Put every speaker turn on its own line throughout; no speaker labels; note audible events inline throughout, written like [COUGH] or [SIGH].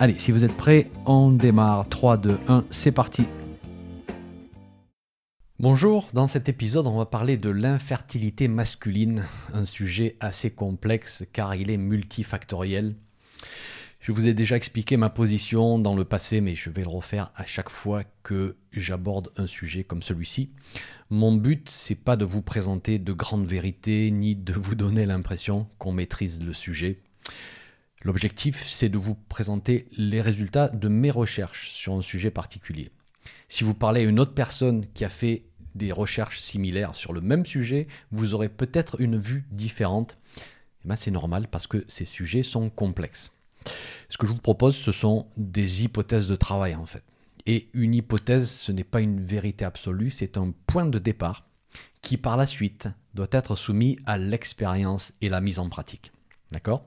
Allez, si vous êtes prêts, on démarre. 3, 2, 1, c'est parti. Bonjour, dans cet épisode on va parler de l'infertilité masculine, un sujet assez complexe car il est multifactoriel. Je vous ai déjà expliqué ma position dans le passé, mais je vais le refaire à chaque fois que j'aborde un sujet comme celui-ci. Mon but, c'est pas de vous présenter de grandes vérités, ni de vous donner l'impression qu'on maîtrise le sujet. L'objectif, c'est de vous présenter les résultats de mes recherches sur un sujet particulier. Si vous parlez à une autre personne qui a fait des recherches similaires sur le même sujet, vous aurez peut-être une vue différente. Eh ben, c'est normal parce que ces sujets sont complexes. Ce que je vous propose, ce sont des hypothèses de travail en fait. Et une hypothèse, ce n'est pas une vérité absolue, c'est un point de départ qui par la suite doit être soumis à l'expérience et la mise en pratique. D'accord?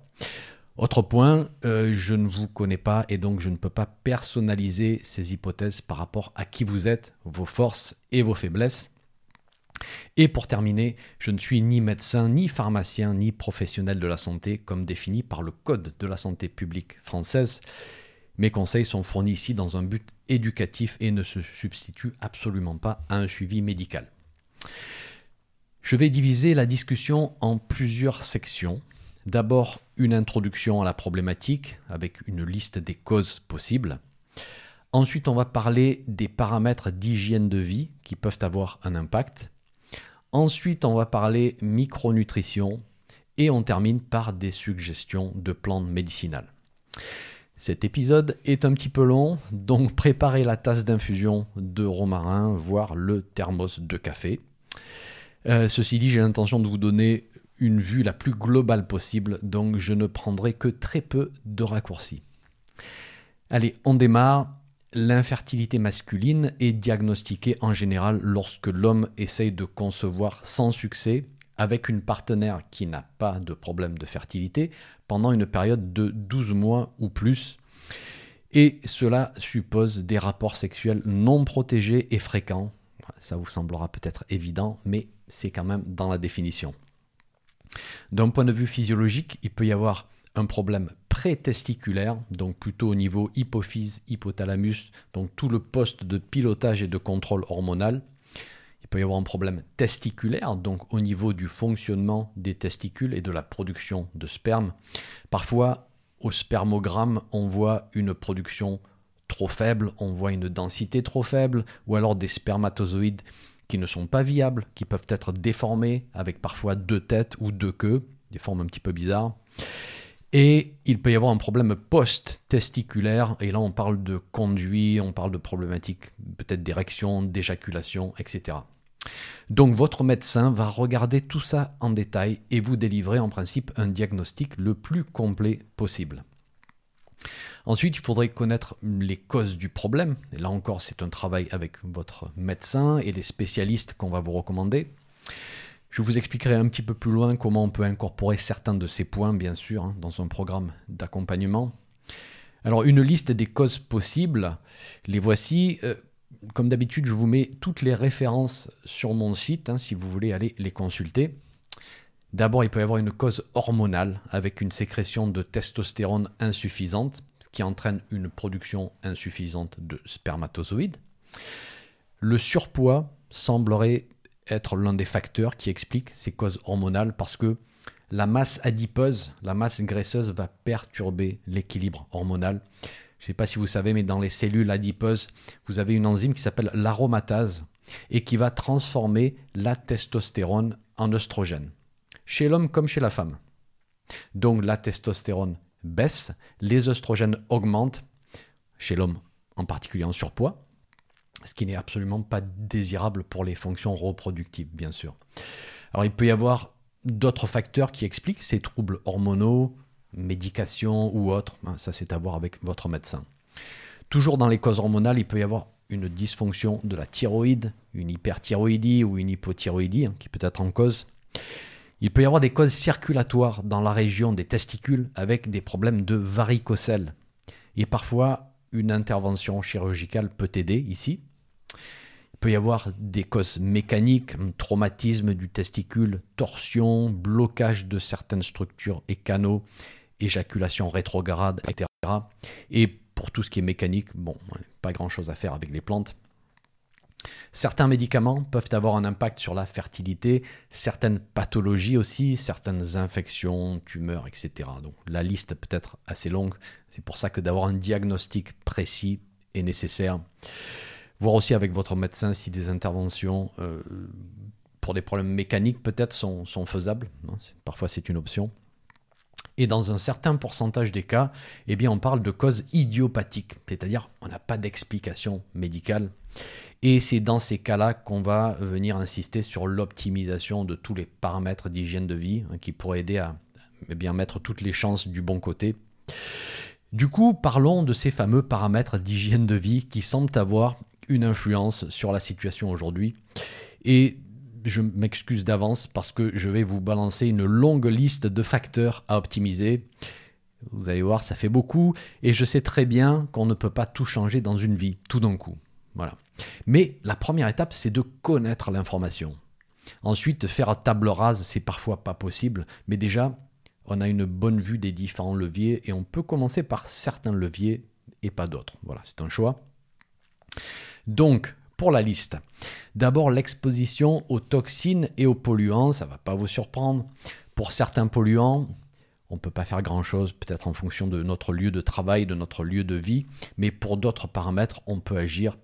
Autre point, euh, je ne vous connais pas et donc je ne peux pas personnaliser ces hypothèses par rapport à qui vous êtes, vos forces et vos faiblesses. Et pour terminer, je ne suis ni médecin, ni pharmacien, ni professionnel de la santé comme défini par le Code de la santé publique française. Mes conseils sont fournis ici dans un but éducatif et ne se substituent absolument pas à un suivi médical. Je vais diviser la discussion en plusieurs sections D'abord, une introduction à la problématique avec une liste des causes possibles. Ensuite, on va parler des paramètres d'hygiène de vie qui peuvent avoir un impact. Ensuite, on va parler micronutrition et on termine par des suggestions de plantes médicinales. Cet épisode est un petit peu long, donc préparez la tasse d'infusion de romarin, voire le thermos de café. Euh, ceci dit, j'ai l'intention de vous donner une vue la plus globale possible, donc je ne prendrai que très peu de raccourcis. Allez, on démarre. L'infertilité masculine est diagnostiquée en général lorsque l'homme essaye de concevoir sans succès avec une partenaire qui n'a pas de problème de fertilité pendant une période de 12 mois ou plus. Et cela suppose des rapports sexuels non protégés et fréquents. Ça vous semblera peut-être évident, mais c'est quand même dans la définition. D'un point de vue physiologique, il peut y avoir un problème pré-testiculaire, donc plutôt au niveau hypophyse, hypothalamus, donc tout le poste de pilotage et de contrôle hormonal. Il peut y avoir un problème testiculaire, donc au niveau du fonctionnement des testicules et de la production de sperme. Parfois, au spermogramme, on voit une production trop faible, on voit une densité trop faible, ou alors des spermatozoïdes qui ne sont pas viables, qui peuvent être déformés avec parfois deux têtes ou deux queues, des formes un petit peu bizarres. Et il peut y avoir un problème post-testiculaire, et là on parle de conduit, on parle de problématiques peut-être d'érection, d'éjaculation, etc. Donc votre médecin va regarder tout ça en détail et vous délivrer en principe un diagnostic le plus complet possible. Ensuite, il faudrait connaître les causes du problème. Là encore, c'est un travail avec votre médecin et les spécialistes qu'on va vous recommander. Je vous expliquerai un petit peu plus loin comment on peut incorporer certains de ces points, bien sûr, hein, dans un programme d'accompagnement. Alors, une liste des causes possibles, les voici. Euh, comme d'habitude, je vous mets toutes les références sur mon site, hein, si vous voulez aller les consulter. D'abord, il peut y avoir une cause hormonale avec une sécrétion de testostérone insuffisante, qui entraîne une production insuffisante de spermatozoïdes. Le surpoids semblerait être l'un des facteurs qui explique ces causes hormonales parce que la masse adipeuse, la masse graisseuse va perturber l'équilibre hormonal. Je ne sais pas si vous savez, mais dans les cellules adipeuses, vous avez une enzyme qui s'appelle l'aromatase et qui va transformer la testostérone en oestrogène chez l'homme comme chez la femme. Donc la testostérone baisse, les oestrogènes augmentent, chez l'homme en particulier en surpoids, ce qui n'est absolument pas désirable pour les fonctions reproductives, bien sûr. Alors il peut y avoir d'autres facteurs qui expliquent ces troubles hormonaux, médication ou autres, hein, ça c'est à voir avec votre médecin. Toujours dans les causes hormonales, il peut y avoir une dysfonction de la thyroïde, une hyperthyroïdie ou une hypothyroïdie hein, qui peut être en cause. Il peut y avoir des causes circulatoires dans la région des testicules avec des problèmes de varicocèle. Et parfois, une intervention chirurgicale peut aider ici. Il peut y avoir des causes mécaniques, traumatisme du testicule, torsion, blocage de certaines structures et canaux, éjaculation rétrograde, etc. Et pour tout ce qui est mécanique, bon, pas grand-chose à faire avec les plantes. Certains médicaments peuvent avoir un impact sur la fertilité, certaines pathologies aussi, certaines infections, tumeurs, etc. Donc la liste peut être assez longue. C'est pour ça que d'avoir un diagnostic précis est nécessaire. Voir aussi avec votre médecin si des interventions euh, pour des problèmes mécaniques peut-être sont, faisables. Parfois c'est une option. Et dans un certain pourcentage des cas, eh bien, on parle de causes idiopathiques, c'est-à-dire on n'a pas d'explication médicale. Et c'est dans ces cas-là qu'on va venir insister sur l'optimisation de tous les paramètres d'hygiène de vie hein, qui pourraient aider à eh bien, mettre toutes les chances du bon côté. Du coup, parlons de ces fameux paramètres d'hygiène de vie qui semblent avoir une influence sur la situation aujourd'hui. Et je m'excuse d'avance parce que je vais vous balancer une longue liste de facteurs à optimiser. Vous allez voir, ça fait beaucoup et je sais très bien qu'on ne peut pas tout changer dans une vie, tout d'un coup. Voilà. Mais la première étape, c'est de connaître l'information. Ensuite, faire table rase, c'est parfois pas possible, mais déjà, on a une bonne vue des différents leviers et on peut commencer par certains leviers et pas d'autres. Voilà, c'est un choix. Donc, pour la liste, d'abord l'exposition aux toxines et aux polluants, ça ne va pas vous surprendre. Pour certains polluants, on ne peut pas faire grand-chose, peut-être en fonction de notre lieu de travail, de notre lieu de vie, mais pour d'autres paramètres, on peut agir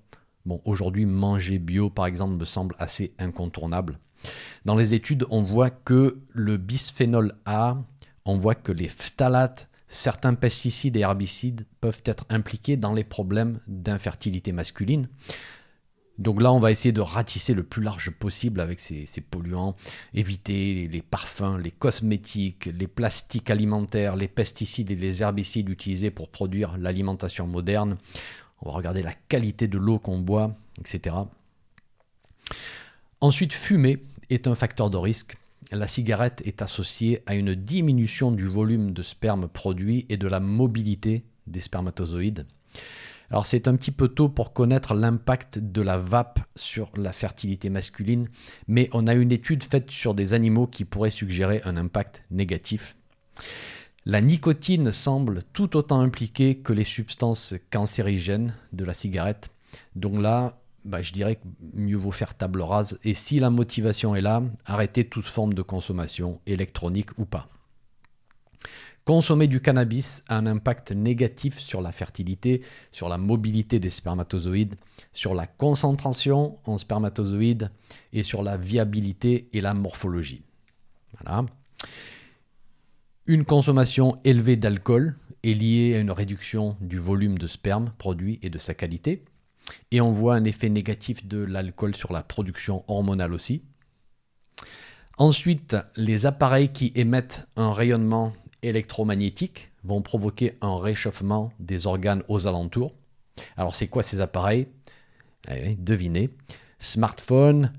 Bon, aujourd'hui, manger bio, par exemple, me semble assez incontournable. Dans les études, on voit que le bisphénol A, on voit que les phtalates, certains pesticides et herbicides peuvent être impliqués dans les problèmes d'infertilité masculine. Donc là, on va essayer de ratisser le plus large possible avec ces, polluants, éviter les parfums, les cosmétiques, les plastiques alimentaires, les pesticides et les herbicides utilisés pour produire l'alimentation moderne on va regarder la qualité de l'eau qu'on boit, etc. Ensuite, fumer est un facteur de risque. La cigarette est associée à une diminution du volume de sperme produit et de la mobilité des spermatozoïdes. Alors c'est un petit peu tôt pour connaître l'impact de la vape sur la fertilité masculine, mais on a une étude faite sur des animaux qui pourrait suggérer un impact négatif. La nicotine semble tout autant impliquée que les substances cancérigènes de la cigarette. Donc là, bah, je dirais que mieux vaut faire table rase. Et si la motivation est là, arrêter toute forme de consommation, électronique ou pas. Consommer du cannabis a un impact négatif sur la fertilité, sur la mobilité des spermatozoïdes, sur la concentration en spermatozoïdes et sur la viabilité et la morphologie. Voilà. Une consommation élevée d'alcool est liée à une réduction du volume de sperme produit et de sa qualité. Et on voit un effet négatif de l'alcool sur la production hormonale aussi. Ensuite, les appareils qui émettent un rayonnement électromagnétique vont provoquer un réchauffement des organes aux alentours. Alors c'est quoi ces appareils? Eh Devinez. Smartphone,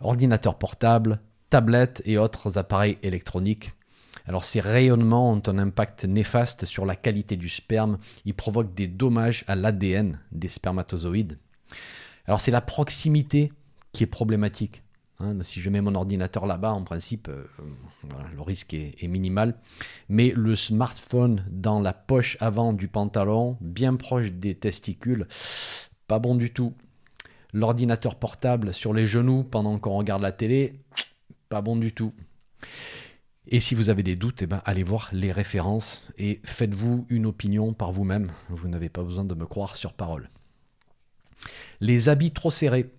ordinateur portable, tablettes et autres appareils électroniques alors ces rayonnements ont un impact néfaste sur la qualité du sperme, ils provoquent des dommages à l'ADN des spermatozoïdes. Alors c'est la proximité qui est problématique. Hein. si je mets mon ordinateur là-bas, en principe, euh, le risque est, minimal. Mais le smartphone dans la poche avant du pantalon, bien proche des testicules, pas bon du tout. L'ordinateur portable sur les genoux pendant qu'on regarde la télé, pas bon du tout. Et si vous avez des doutes, eh ben, allez voir les références et faites-vous une opinion par vous-même. Vous, n'avez pas besoin de me croire sur parole. Les habits trop serrés.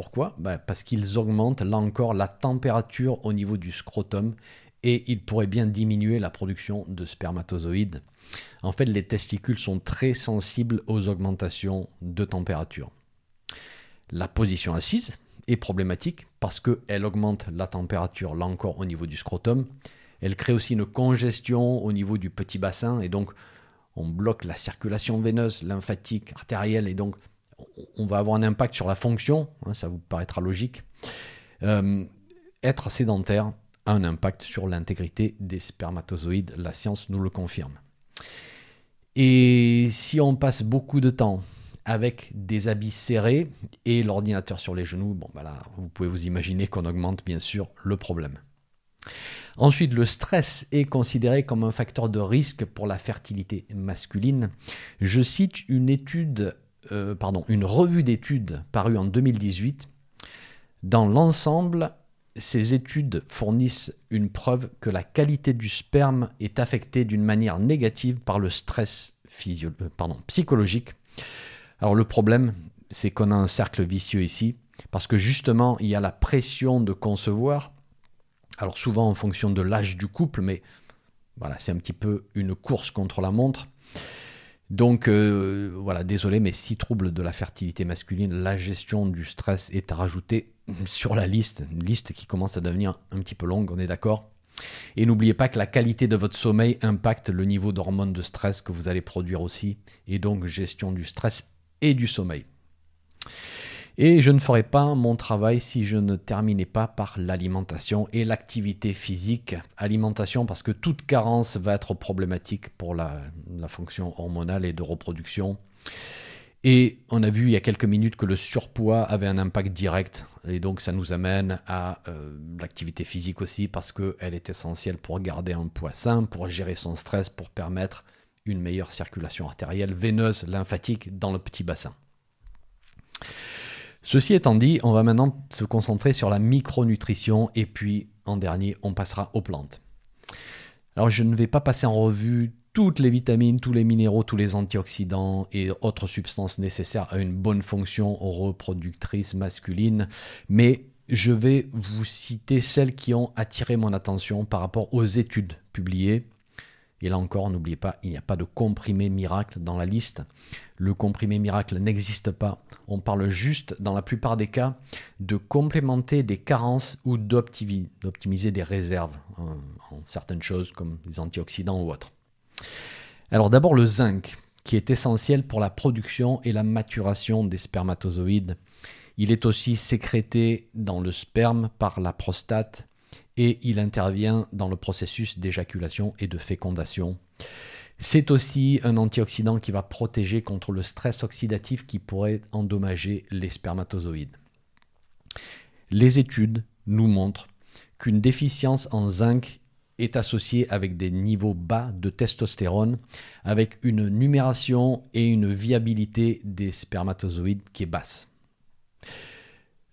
Pourquoi? Ben, Parce qu'ils augmentent là encore la température au niveau du scrotum et ils pourraient bien diminuer la production de spermatozoïdes. En fait, les testicules sont très sensibles aux augmentations de température. La position assise, est problématique parce qu'elle augmente la température, là encore, au niveau du scrotum. Elle crée aussi une congestion au niveau du petit bassin et donc on bloque la circulation veineuse, lymphatique, artérielle et donc on va avoir un impact sur la fonction, hein, ça vous paraîtra logique. Euh, être sédentaire a un impact sur l'intégrité des spermatozoïdes, la science nous le confirme. Et si on passe beaucoup de temps avec des habits serrés et l'ordinateur sur les genoux, bon bah vous pouvez vous imaginer qu'on augmente bien sûr le problème. Ensuite, le stress est considéré comme un facteur de risque pour la fertilité masculine. Je cite une étude, euh, pardon, une revue d'études parue en 2018. Dans l'ensemble, ces études fournissent une preuve que la qualité du sperme est affectée d'une manière négative par le stress euh, psychologique. Alors le problème, c'est qu'on a un cercle vicieux ici, parce que justement, il y a la pression de concevoir, alors souvent en fonction de l'âge du couple, mais voilà, c'est un petit peu une course contre la montre. Donc euh, voilà, désolé, mais six troubles de la fertilité masculine, la gestion du stress est à rajouter [LAUGHS] sur la liste, une liste qui commence à devenir un petit peu longue, on est d'accord? Et n'oubliez pas que la qualité de votre sommeil impacte le niveau d'hormones de stress que vous allez produire aussi, et donc gestion du stress et du sommeil. Et je ne ferai pas mon travail si je ne terminais pas par l'alimentation et l'activité physique. Alimentation parce que toute carence va être problématique pour la, fonction hormonale et de reproduction. Et on a vu il y a quelques minutes que le surpoids avait un impact direct. Et donc ça nous amène à euh, l'activité physique aussi parce qu'elle est essentielle pour garder un poids sain, pour gérer son stress, pour permettre une meilleure circulation artérielle, veineuse, lymphatique dans le petit bassin. Ceci étant dit, on va maintenant se concentrer sur la micronutrition et puis en dernier, on passera aux plantes. Alors je ne vais pas passer en revue toutes les vitamines, tous les minéraux, tous les antioxydants et autres substances nécessaires à une bonne fonction reproductrice masculine, mais je vais vous citer celles qui ont attiré mon attention par rapport aux études publiées et là encore, n'oubliez pas, il n'y a pas de comprimé miracle dans la liste. Le comprimé miracle n'existe pas. On parle juste, dans la plupart des cas, de complémenter des carences ou d'optimiser des réserves en, en certaines choses comme les antioxydants ou autres. Alors d'abord le zinc, qui est essentiel pour la production et la maturation des spermatozoïdes. Il est aussi sécrété dans le sperme par la prostate et il intervient dans le processus d'éjaculation et de fécondation. C'est aussi un antioxydant qui va protéger contre le stress oxydatif qui pourrait endommager les spermatozoïdes. Les études nous montrent qu'une déficience en zinc est associée avec des niveaux bas de testostérone, avec une numération et une viabilité des spermatozoïdes qui est basse.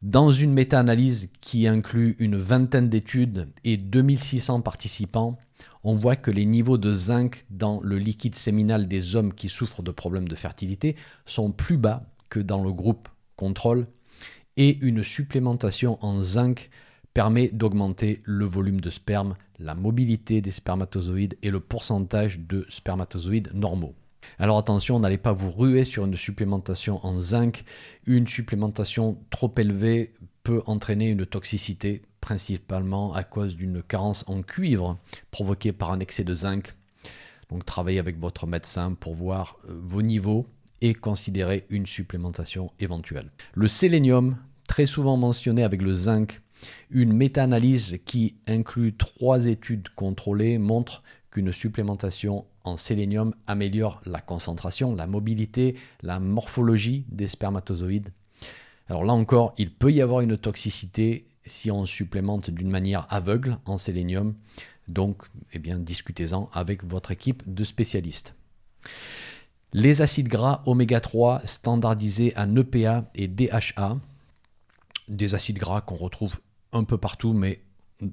Dans une méta-analyse qui inclut une vingtaine d'études et 2600 participants, on voit que les niveaux de zinc dans le liquide séminal des hommes qui souffrent de problèmes de fertilité sont plus bas que dans le groupe contrôle et une supplémentation en zinc permet d'augmenter le volume de sperme, la mobilité des spermatozoïdes et le pourcentage de spermatozoïdes normaux. Alors attention, n'allez pas vous ruer sur une supplémentation en zinc. Une supplémentation trop élevée peut entraîner une toxicité, principalement à cause d'une carence en cuivre provoquée par un excès de zinc. Donc travaillez avec votre médecin pour voir euh, vos niveaux et considérer une supplémentation éventuelle. Le sélénium, très souvent mentionné avec le zinc, une méta-analyse qui inclut trois études contrôlées montre qu'une supplémentation en sélénium améliore la concentration, la mobilité, la morphologie des spermatozoïdes. Alors là encore, il peut y avoir une toxicité si on supplémente d'une manière aveugle en sélénium. Donc, eh bien, discutez-en avec votre équipe de spécialistes. Les acides gras oméga 3 standardisés en EPA et DHA, des acides gras qu'on retrouve un peu partout, mais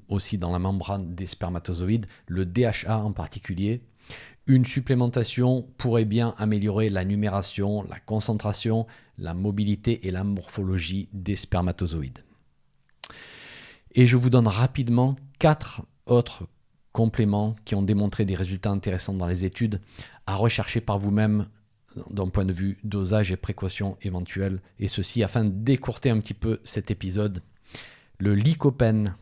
aussi dans la membrane des spermatozoïdes, le DHA en particulier. Une supplémentation pourrait bien améliorer la numération, la concentration, la mobilité et la morphologie des spermatozoïdes. Et je vous donne rapidement quatre autres compléments qui ont démontré des résultats intéressants dans les études à rechercher par vous-même d'un point de vue dosage et précaution éventuelles, et ceci afin d'écourter un petit peu cet épisode. Le lycopène,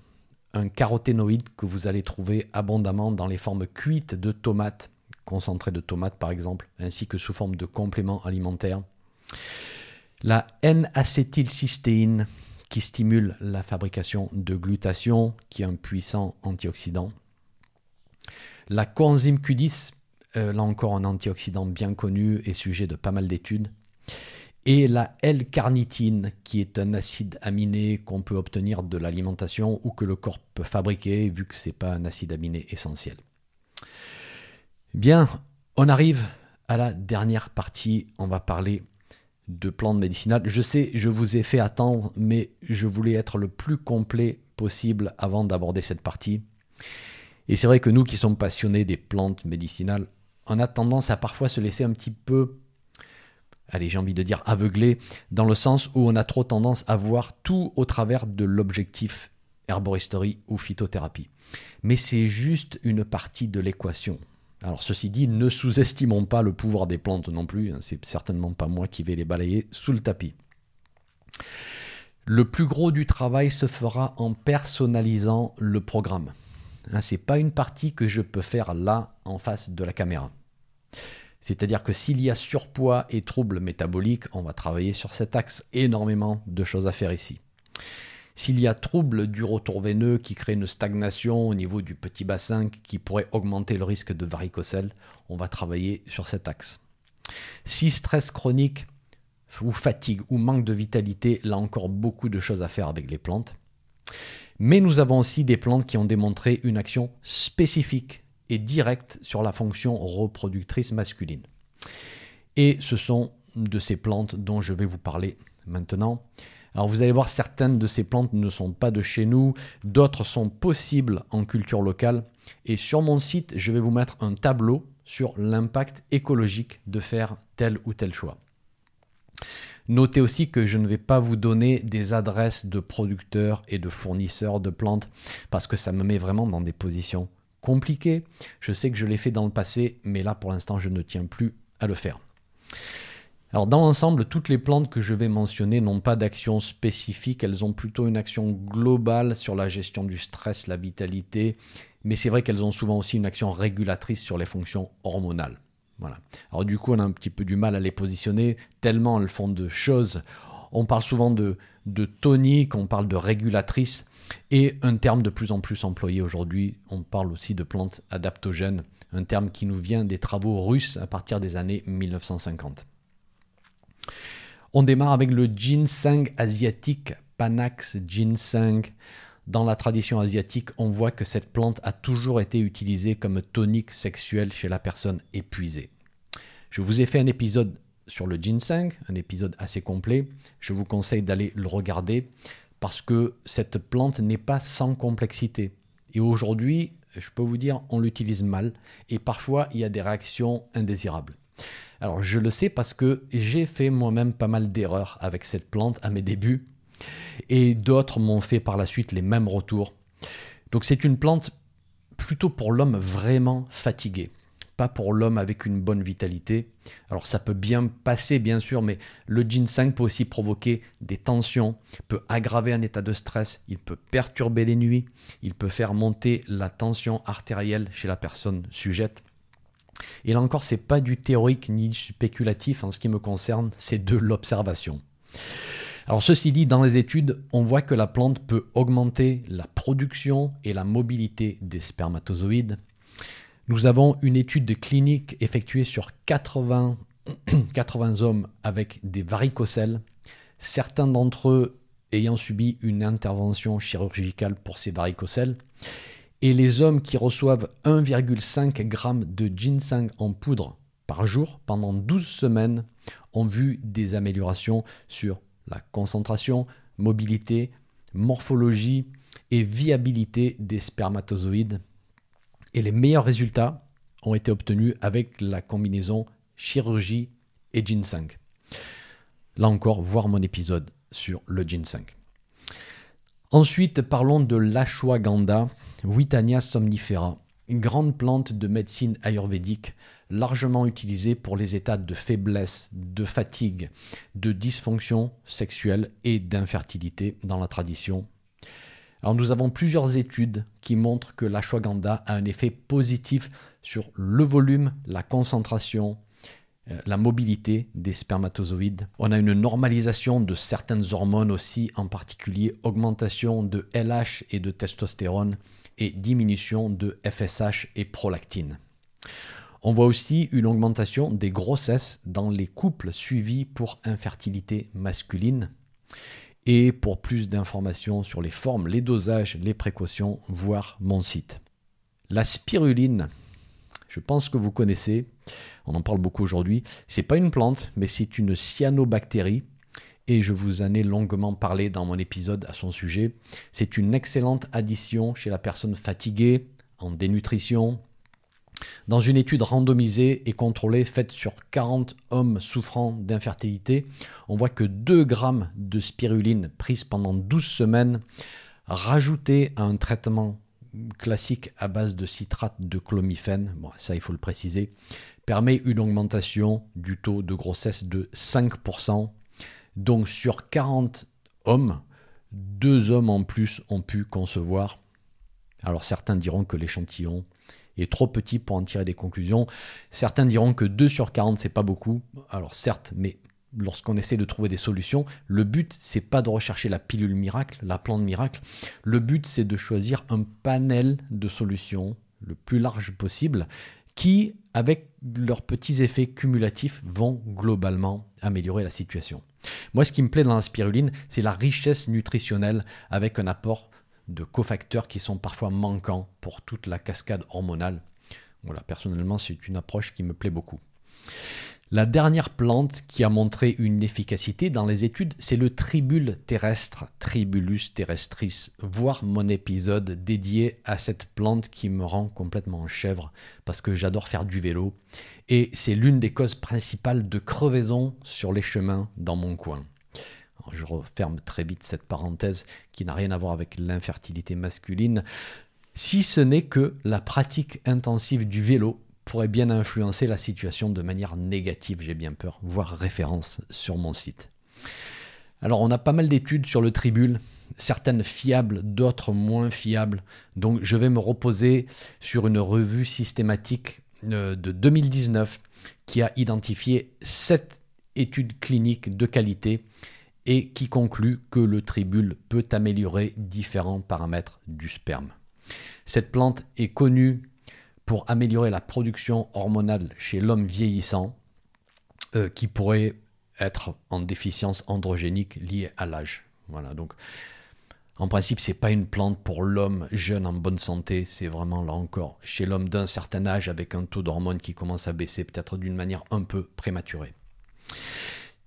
un caroténoïde que vous allez trouver abondamment dans les formes cuites de tomates, concentrées de tomates par exemple, ainsi que sous forme de compléments alimentaires. La N-acétylcystéine qui stimule la fabrication de glutation, qui est un puissant antioxydant. La coenzyme Q10, euh, là encore un antioxydant bien connu et sujet de pas mal d'études. Et la L-carnitine, qui est un acide aminé qu'on peut obtenir de l'alimentation ou que le corps peut fabriquer, vu que ce n'est pas un acide aminé essentiel. Bien, on arrive à la dernière partie. On va parler de plantes médicinales. Je sais, je vous ai fait attendre, mais je voulais être le plus complet possible avant d'aborder cette partie. Et c'est vrai que nous qui sommes passionnés des plantes médicinales, on a tendance à parfois se laisser un petit peu, allez j'ai envie de dire aveuglé, dans le sens où on a trop tendance à voir tout au travers de l'objectif herboristerie ou phytothérapie. Mais c'est juste une partie de l'équation. Alors ceci dit, ne sous-estimons pas le pouvoir des plantes non plus, hein, c'est certainement pas moi qui vais les balayer sous le tapis. Le plus gros du travail se fera en personnalisant le programme. Hein, Ce n'est pas une partie que je peux faire là en face de la caméra. C'est-à-dire que s'il y a surpoids et troubles métaboliques, on va travailler sur cet axe. Énormément de choses à faire ici. S'il y a trouble du retour veineux qui crée une stagnation au niveau du petit bassin qui pourrait augmenter le risque de varicocèle, on va travailler sur cet axe. Si stress chronique ou fatigue ou manque de vitalité, là encore beaucoup de choses à faire avec les plantes. Mais nous avons aussi des plantes qui ont démontré une action spécifique et directe sur la fonction reproductrice masculine. Et ce sont de ces plantes dont je vais vous parler maintenant. Alors vous allez voir, certaines de ces plantes ne sont pas de chez nous, d'autres sont possibles en culture locale. Et sur mon site, je vais vous mettre un tableau sur l'impact écologique de faire tel ou tel choix. Notez aussi que je ne vais pas vous donner des adresses de producteurs et de fournisseurs de plantes parce que ça me met vraiment dans des positions compliquées. Je sais que je l'ai fait dans le passé, mais là pour l'instant je ne tiens plus à le faire. Alors dans l'ensemble, toutes les plantes que je vais mentionner n'ont pas d'action spécifique, elles ont plutôt une action globale sur la gestion du stress, la vitalité, mais c'est vrai qu'elles ont souvent aussi une action régulatrice sur les fonctions hormonales. Voilà. Alors du coup, on a un petit peu du mal à les positionner, tellement elles font de choses. On parle souvent de, de tonique, on parle de régulatrice, et un terme de plus en plus employé aujourd'hui, on parle aussi de plantes adaptogènes, un terme qui nous vient des travaux russes à partir des années 1950. On démarre avec le ginseng asiatique, Panax ginseng. Dans la tradition asiatique, on voit que cette plante a toujours été utilisée comme tonique sexuel chez la personne épuisée. Je vous ai fait un épisode sur le ginseng, un épisode assez complet. Je vous conseille d'aller le regarder parce que cette plante n'est pas sans complexité. Et aujourd'hui, je peux vous dire, on l'utilise mal et parfois il y a des réactions indésirables. Alors je le sais parce que j'ai fait moi-même pas mal d'erreurs avec cette plante à mes débuts et d'autres m'ont fait par la suite les mêmes retours. Donc c'est une plante plutôt pour l'homme vraiment fatigué, pour l'homme avec une bonne vitalité. Alors ça peut bien passer bien sûr, mais le ginseng peut aussi provoquer des tensions, peut aggraver un état de stress, il peut perturber les nuits, il peut faire monter la tension artérielle chez la personne sujette. Et là encore, c'est pas du théorique ni du spéculatif en ce qui me concerne, c'est de l'observation. Alors ceci dit, dans les études, on voit que la plante peut augmenter la production et la mobilité des spermatozoïdes. Nous avons une étude clinique effectuée sur 80, 80 [CLEARS THROAT] hommes avec des varicocèles, certains d'entre eux ayant subi une intervention chirurgicale pour ces varicocèles. Et les hommes qui reçoivent 1,5 g de ginseng en poudre par jour pendant 12 semaines ont vu des améliorations sur la concentration, mobilité, morphologie et viabilité des spermatozoïdes. Et les meilleurs résultats ont été obtenus avec la combinaison chirurgie et ginseng. Là encore, voir mon épisode sur le ginseng. Ensuite, parlons de l'ashwagandha, Witania somnifera, grande plante de médecine ayurvédique largement utilisée pour les états de faiblesse, de fatigue, de dysfonction sexuelle et d'infertilité dans la tradition. Alors nous avons plusieurs études qui montrent que l'ashwagandha a un effet positif sur le volume, la concentration euh, la mobilité des spermatozoïdes. On a une normalisation de certaines hormones aussi, en particulier augmentation de LH et de testostérone et diminution de FSH et prolactine. On voit aussi une augmentation des grossesses dans les couples suivis pour infertilité masculine. Et pour plus d'informations sur les formes, les dosages, les précautions, voir mon site. La spiruline, je pense que vous connaissez, on en parle beaucoup aujourd'hui. C'est pas une plante, mais c'est une cyanobactérie et je vous en ai longuement parlé dans mon épisode à son sujet. C'est une excellente addition chez la personne fatiguée, en dénutrition. Dans une étude randomisée et contrôlée faite sur 40 hommes souffrant d'infertilité, on voit que 2 grammes de spiruline prise pendant 12 semaines, rajoutée à un traitement classique à base de citrate de chlomifène, bon, ça il faut le préciser, permet une augmentation du taux de grossesse de 5%. Donc sur 40 hommes, deux hommes en plus ont pu concevoir. Alors certains diront que l'échantillon est trop petit pour en tirer des conclusions. Certains diront que 2 sur 40 c'est pas beaucoup. Alors certes, mais lorsqu'on essaie de trouver des solutions, le but c'est pas de rechercher la pilule miracle, la plante miracle. Le but c'est de choisir un panel de solutions le plus large possible qui, avec leurs petits effets cumulatifs, vont globalement améliorer la situation. Moi, ce qui me plaît dans la spiruline, c'est la richesse nutritionnelle avec un apport de cofacteurs qui sont parfois manquants pour toute la cascade hormonale. Voilà, personnellement, c'est une approche qui me plaît beaucoup. La dernière plante qui a montré une efficacité dans les études, c'est le tribule terrestre, Tribulus terrestris, Voir mon épisode dédié à cette plante qui me rend complètement chèvre parce que j'adore faire du vélo et c'est l'une des causes principales de crevaison sur les chemins dans mon coin. Je referme très vite cette parenthèse qui n'a rien à voir avec l'infertilité masculine, si ce n'est que la pratique intensive du vélo pourrait bien influencer la situation de manière négative, j'ai bien peur, voire référence sur mon site. Alors on a pas mal d'études sur le tribule, certaines fiables, d'autres moins fiables. Donc je vais me reposer sur une revue systématique euh, de 2019 qui a identifié sept études cliniques de qualité et qui conclut que le tribule peut améliorer différents paramètres du sperme. Cette plante est connue pour améliorer la production hormonale chez l'homme vieillissant euh, qui pourrait être en déficience androgénique liée à l'âge. Voilà, donc en principe, c'est pas une plante pour l'homme jeune en bonne santé, c'est vraiment là encore chez l'homme d'un certain âge avec un taux d'hormones qui commence à baisser peut-être d'une manière un peu prématurée.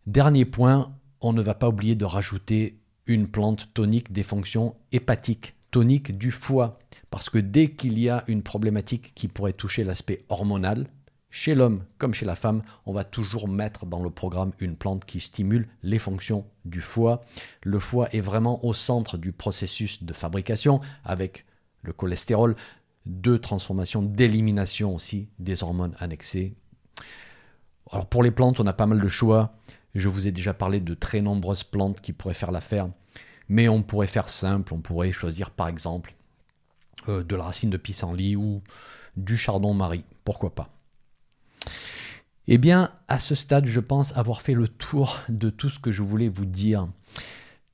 Dernier point, on ne va pas oublier de rajouter une plante tonique des fonctions hépatiques, tonique du foie. Parce que dès qu'il y a une problématique qui pourrait toucher l'aspect hormonal, chez l'homme comme chez la femme, on va toujours mettre dans le programme une plante qui stimule les fonctions du foie. Le foie est vraiment au centre du processus de fabrication avec le cholestérol, de transformation, d'élimination aussi des hormones annexées. Alors pour les plantes, on a pas mal de choix. Je vous ai déjà parlé de très nombreuses plantes qui pourraient faire l'affaire. Mais on pourrait faire simple, on pourrait choisir par exemple euh, de la racine de pissenlit ou du chardon-marie, pourquoi pas? Eh bien, à ce stade, je pense avoir fait le tour de tout ce que je voulais vous dire.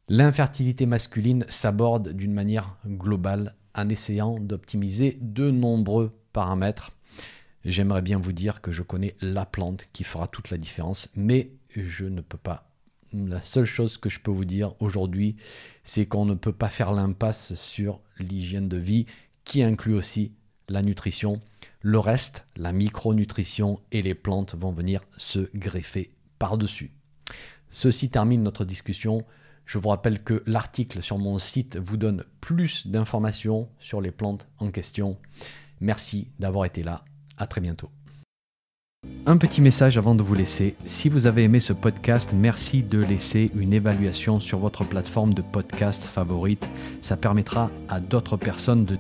L'infertilité masculine s'aborde d'une manière globale en essayant d'optimiser de nombreux paramètres. J'aimerais bien vous dire que je connais la plante qui fera toute la différence, mais je ne peux pas. La seule chose que je peux vous dire aujourd'hui, c'est qu'on ne peut pas faire l'impasse sur l'hygiène de vie qui inclut aussi la nutrition. Le reste, la micronutrition et les plantes vont venir se greffer par-dessus. Ceci termine notre discussion. Je vous rappelle que l'article sur mon site vous donne plus d'informations sur les plantes en question. Merci d'avoir été là. À très bientôt. Un petit message avant de vous laisser. Si vous avez aimé ce podcast, merci de laisser une évaluation sur votre plateforme de podcast favorite. Ça permettra à d'autres personnes de